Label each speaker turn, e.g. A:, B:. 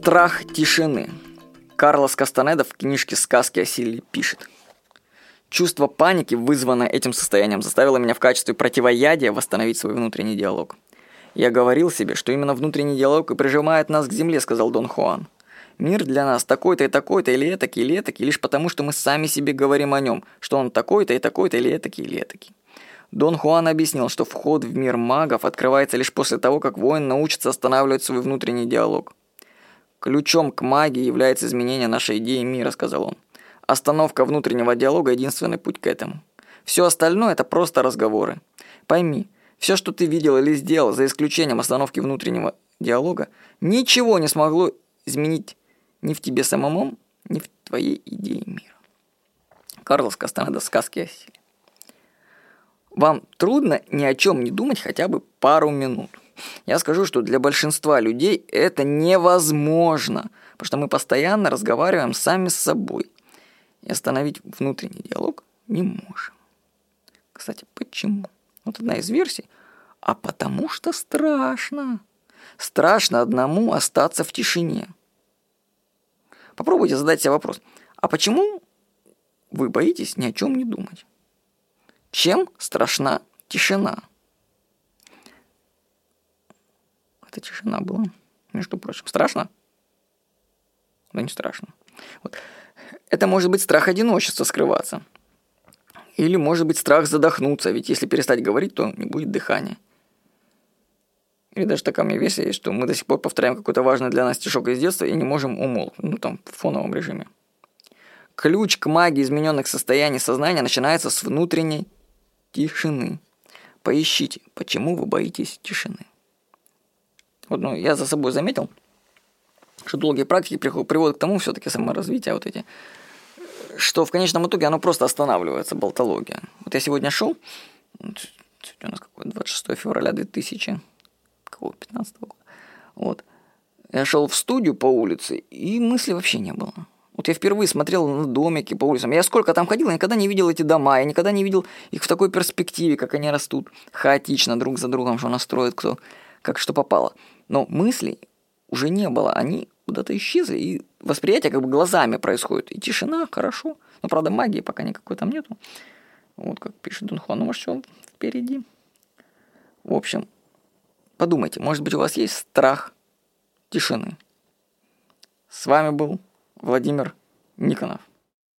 A: Страх тишины. Карлос Кастанеда в книжке «Сказки о силе» пишет. Чувство паники, вызванное этим состоянием, заставило меня в качестве противоядия восстановить свой внутренний диалог. «Я говорил себе, что именно внутренний диалог и прижимает нас к земле», — сказал Дон Хуан. «Мир для нас такой-то и такой-то, или этакий, или этакий, лишь потому, что мы сами себе говорим о нем, что он такой-то и такой-то, или этакий, или этакий». Дон Хуан объяснил, что вход в мир магов открывается лишь после того, как воин научится останавливать свой внутренний диалог. «Ключом к магии является изменение нашей идеи мира», — сказал он. «Остановка внутреннего диалога — единственный путь к этому. Все остальное — это просто разговоры. Пойми, все, что ты видел или сделал, за исключением остановки внутреннего диалога, ничего не смогло изменить ни в тебе самому, ни в твоей идее мира». Карлос Кастанеда «Сказки о силе». Вам трудно ни о чем не думать хотя бы пару минут. Я скажу, что для большинства людей это невозможно, потому что мы постоянно разговариваем сами с собой. И остановить внутренний диалог не можем. Кстати, почему? Вот одна из версий. А потому что страшно. Страшно одному остаться в тишине. Попробуйте задать себе вопрос. А почему вы боитесь ни о чем не думать? Чем страшна тишина? Это тишина была, между прочим. Страшно? Да не страшно. Вот. Это может быть страх одиночества скрываться. Или может быть страх задохнуться, ведь если перестать говорить, то не будет дыхания. Или даже такая мне версия есть, что мы до сих пор повторяем какой-то важный для нас стишок из детства и не можем умолкнуть, ну там в фоновом режиме. Ключ к магии измененных состояний сознания начинается с внутренней тишины. Поищите, почему вы боитесь тишины. Вот, ну, я за собой заметил, что долгие практики приводят к тому, все-таки саморазвитие вот эти, что в конечном итоге оно просто останавливается, болтология. Вот я сегодня шел, сегодня у нас какое 26 февраля 2015 года, вот, я шел в студию по улице, и мысли вообще не было. Вот я впервые смотрел на домики по улицам. Я сколько там ходил, я никогда не видел эти дома, я никогда не видел их в такой перспективе, как они растут хаотично друг за другом, что настроят кто как что попало. Но мыслей уже не было, они куда-то исчезли, и восприятие как бы глазами происходит. И тишина, хорошо. Но, правда, магии пока никакой там нету. Вот как пишет Дон Хуан, ну, может, все впереди. В общем, подумайте, может быть, у вас есть страх тишины. С вами был Владимир Никонов.